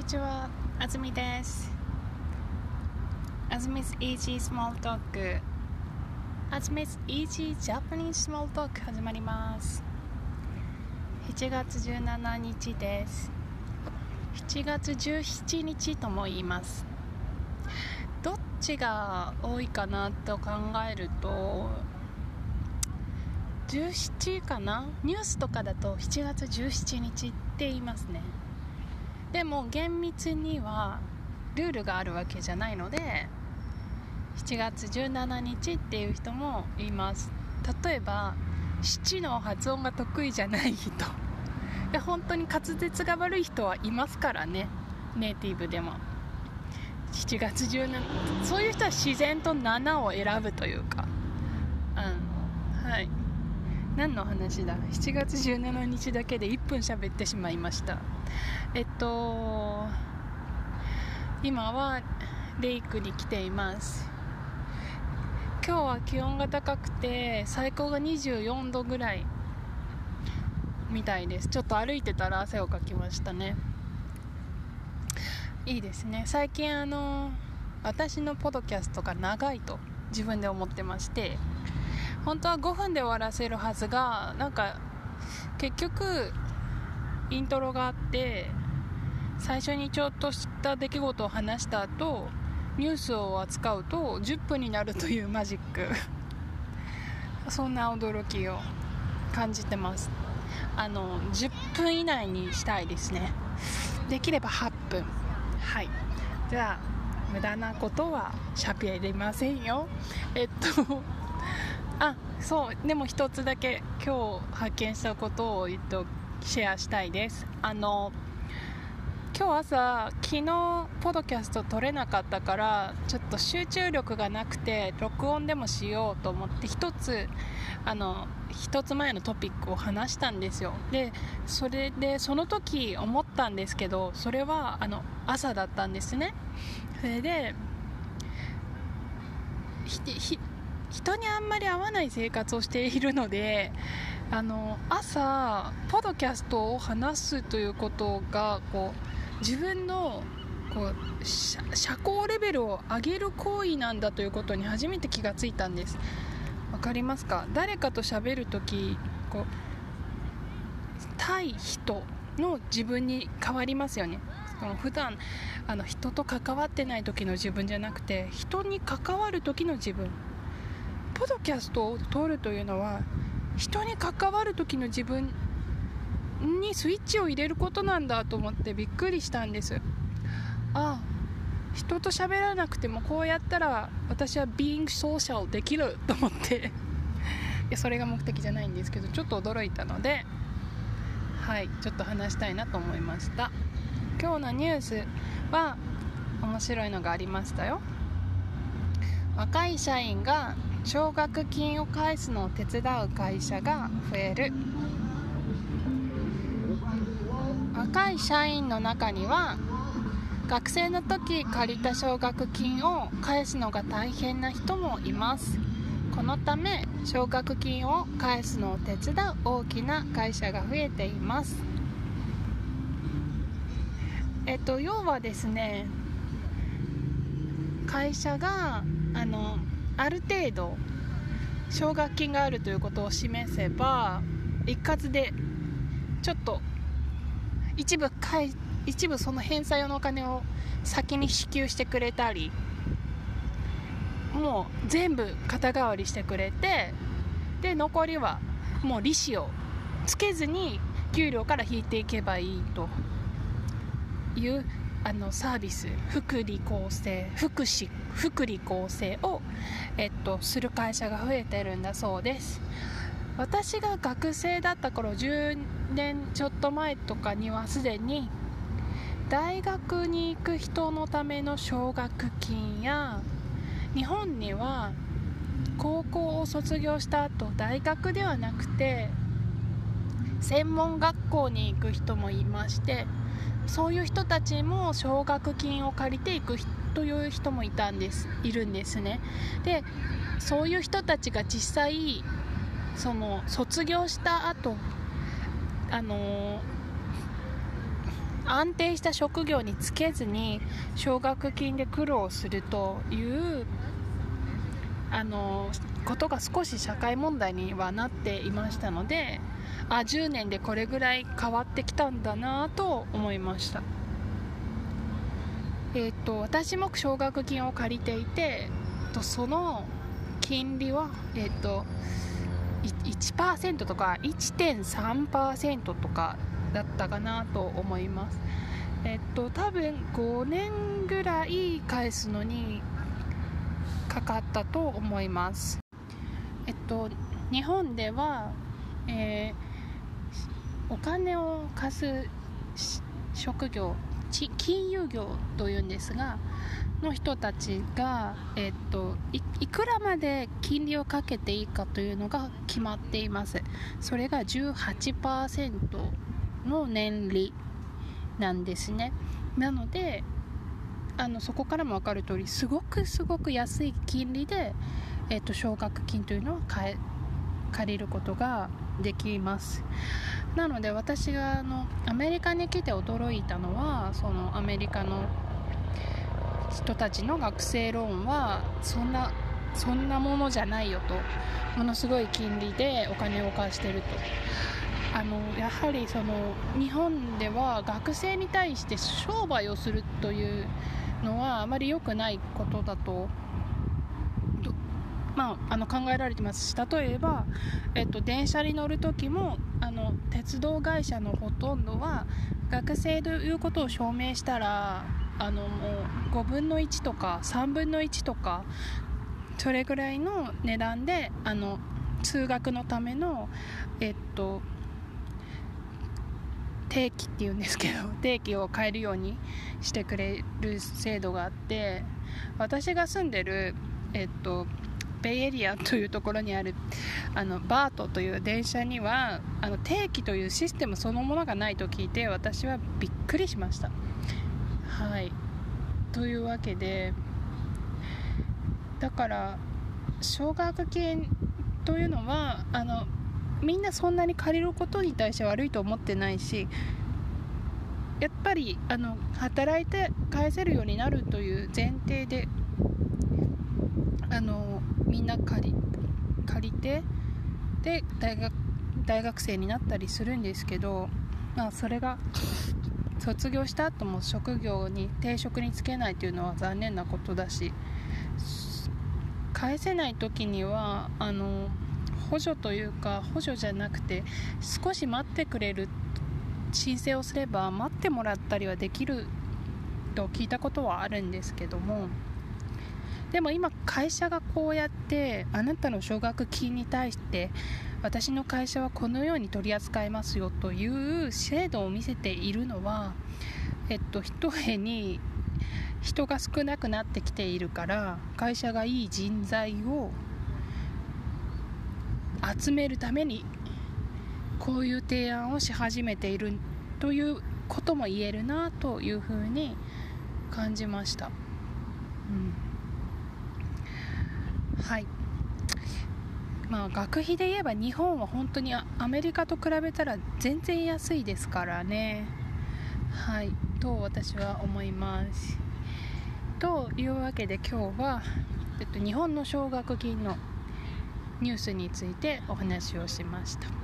にちは、あずみです。あずみ 's Easy Small Talk。あずみ 's Easy Japanese Small Talk 始まります。7月17日です。7月17日とも言います。どっちが多いかなと考えると、17かな？ニュースとかだと7月17日って言いますね。でも厳密にはルールがあるわけじゃないので7月17日っていう人もいます。例えば七の発音が得意じゃない人。で本当に滑舌が悪い人はいますからね。ネイティブでも。7月17そういう人は自然と7を選ぶというか。うん。はい。何の話だ？7月17日だけで1分喋ってしまいました。えっと今はレイクに来ています。今日は気温が高くて最高が24度ぐらいみたいです。ちょっと歩いてたら汗をかきましたね。いいですね。最近あの私のポドキャストが長いと自分で思ってまして本当は5分で終わらせるはずがなんか結局イントロがあって最初にちょっとした出来事を話した後ニュースを扱うと10分になるというマジック。そんな驚きを感じてます。あの10分以内にしたいですね。できれば8分。はい。じゃあ無駄なことはしゃべりませんよ。えっとあそうでも一つだけ今日発見したことを言っとシェアしたいです。あの今日朝昨日ポドキャスト撮れなかったからちょっと集中力がなくて録音でもしようと思って一つあの一つ前のトピックを話したんですよ。でそれでその時思ったんですけどそれはあの朝だったんですね。それで人にあんまり会わない生活をしているのであの朝ポドキャストを話すということがこう自分のこう社社交レベルを上げる行為なんだということに初めて気がついたんです。わかりますか？誰かと喋るときこう対人の自分に変わりますよね。その普段あの人と関わってない時の自分じゃなくて人に関わる時の自分。ポドキャストを撮るというのは人に関わる時の自分にスイッチを入れることなんだと思ってびっくりしたんです。ああ人と喋らなくてもこうやったら私は being social できると思って。いやそれが目的じゃないんですけどちょっと驚いたので。はいちょっと話したいなと思いました。今日のニュースは面白いのがありましたよ。若い社員が奨学金を返すのを手伝う会社が増える。若い社員の中には学生の時借りた奨学金を返すのが大変な人もいます。このため奨学金を返すのを手伝う大きな会社が増えています。えっと要はですね会社があのある程度奨学金があるということを示せば一括でちょっと一部返一部その返済用のお金を先に支給してくれたりもう全部肩代わりしてくれてで残りはもう利子をつけずに給料から引いていけばいいというあのサービス福利厚生福祉福利厚生を、えっと、する会社が増えてるんだそうです。私が学生だった頃10年ちょっと前とかにはすでに大学に行く人のための奨学金や日本には高校を卒業した後大学ではなくて専門学校に行く人もいましてそういう人たちも奨学金を借りていくという人もいたんですいるんですね。でそういう人たちが実際その卒業した後あの安定した職業に就けずに奨学金で苦労するというあのことが少し社会問題にはなっていましたのであ10年でこれぐらい変わってきたんだなと思いました。えっ、と私も奨学金を借りていてとその金利はえっ、と1%とか1.3%とかだったかなと思います。えっと多分5年ぐらい返すのにかかったと思います。と日本では、えー、お金を貸す職業金融業というんですがの人たちが、えっと、いくらまで金利をかけていいかというのが決まっています。それが18%の年利なんですね。なのであのそこからも分かる通りすごくすごく安い金利で、えーと、奨学金というのを借りることができます。なので私があのアメリカに来て驚いたのはそのアメリカの人たちの学生ローンはそんなそんなものじゃないよと。ものすごい金利でお金を貸してると。あのやはりその日本では学生に対して商売をするというのはあまり良くないことだとまあ、あの考えられてます。し例えば、えっと、電車に乗る時もあの鉄道会社のほとんどは学生ということを証明したらあのもう5分の1とか3分の1とかそれぐらいの値段であの通学のための、えっと、定期っていうんですけど 定期を変えるようにしてくれる制度があって私が住んでる、えっと、ベイエリアというところにあるあのバートという電車にはあの定期というシステムそのものがないと聞いて私はびっくりしました。はいというわけでだから奨学金というのはあのみんなそんなに借りることに対して悪いと思ってないしやっぱりあの働いて返せるようになるという前提であのみんな借り借りてで大学大学生になったりするんですけど、まあ、それが卒業した後も職業に定職に就けないというのは残念なことだし返せない時にはあの補助というか補助じゃなくて少し待ってくれる申請をすれば待ってもらったりはできると聞いたことはあるんですけどもでも今会社がこうやってあなたの奨学金に対して私の会社はこのように取り扱いますよという制度を見せているのはえっと一重に人が少なくなってきているから会社がいい人材を集めるためにこういう提案をし始めているということも言えるなというふうに感じました、うん、はい。まあ学費で言えば日本は本当にアメリカと比べたら全然安いですからね。はい。と私は思います。というわけで今日は、えっと、日本の奨学金のニュースについてお話をしました。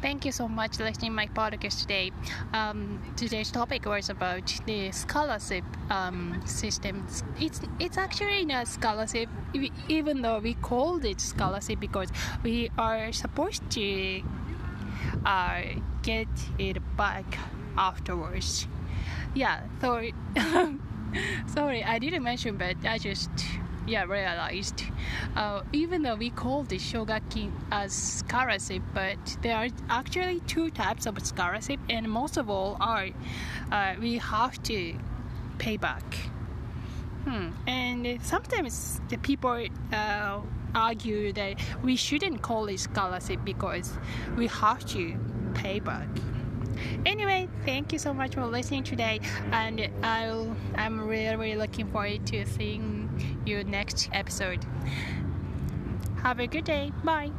Thank you so much for listening my podcast today. Um, today's topic was about the scholarship um, system. It's it's actually not scholarship, even though we called it scholarship because we are supposed to uh, get it back afterwards. Yeah, sorry, sorry, I didn't mention, but I just yeah realized uh, even though we call the shogakin as scholarship but there are actually two types of scholarship and most of all are uh, we have to pay back hmm. and sometimes the people uh, argue that we shouldn't call it scholarship because we have to pay back anyway thank you so much for listening today and I'll, i'm really really looking forward to seeing you next episode. Have a good day. Bye